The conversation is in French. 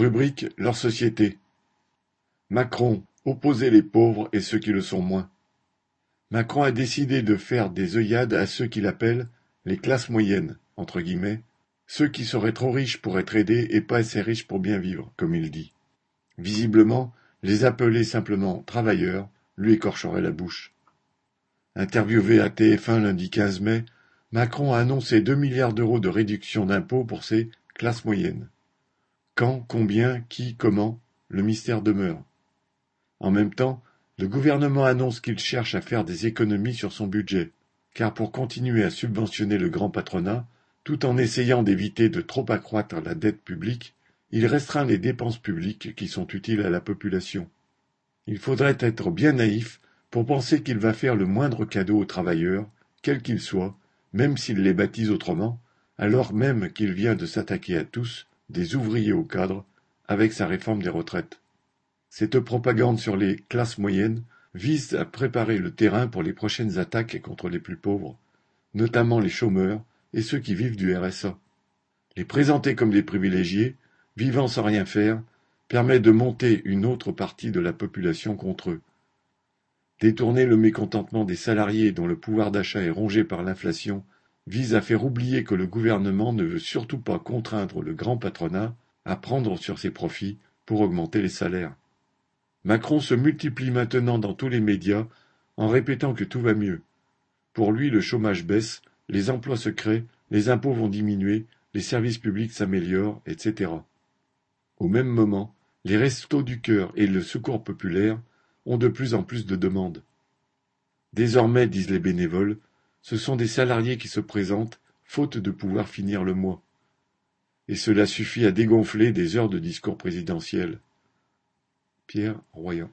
Rubrique Leur société. Macron, opposer les pauvres et ceux qui le sont moins. Macron a décidé de faire des œillades à ceux qu'il appelle les classes moyennes, entre guillemets, ceux qui seraient trop riches pour être aidés et pas assez riches pour bien vivre, comme il dit. Visiblement, les appeler simplement travailleurs lui écorcherait la bouche. Interviewé à TF1 lundi 15 mai, Macron a annoncé deux milliards d'euros de réduction d'impôts pour ces classes moyennes. Quand, combien, qui, comment, le mystère demeure. En même temps, le gouvernement annonce qu'il cherche à faire des économies sur son budget, car pour continuer à subventionner le grand patronat, tout en essayant d'éviter de trop accroître la dette publique, il restreint les dépenses publiques qui sont utiles à la population. Il faudrait être bien naïf pour penser qu'il va faire le moindre cadeau aux travailleurs, quels qu'ils soient, même s'il les baptise autrement, alors même qu'il vient de s'attaquer à tous, des ouvriers aux cadres, avec sa réforme des retraites. Cette propagande sur les classes moyennes vise à préparer le terrain pour les prochaines attaques contre les plus pauvres, notamment les chômeurs et ceux qui vivent du RSA. Les présenter comme des privilégiés, vivant sans rien faire, permet de monter une autre partie de la population contre eux. Détourner le mécontentement des salariés dont le pouvoir d'achat est rongé par l'inflation vise à faire oublier que le gouvernement ne veut surtout pas contraindre le grand patronat à prendre sur ses profits pour augmenter les salaires. Macron se multiplie maintenant dans tous les médias en répétant que tout va mieux. Pour lui, le chômage baisse, les emplois se créent, les impôts vont diminuer, les services publics s'améliorent, etc. Au même moment, les restos du cœur et le secours populaire ont de plus en plus de demandes. Désormais, disent les bénévoles, ce sont des salariés qui se présentent, faute de pouvoir finir le mois. Et cela suffit à dégonfler des heures de discours présidentiels. Pierre Royan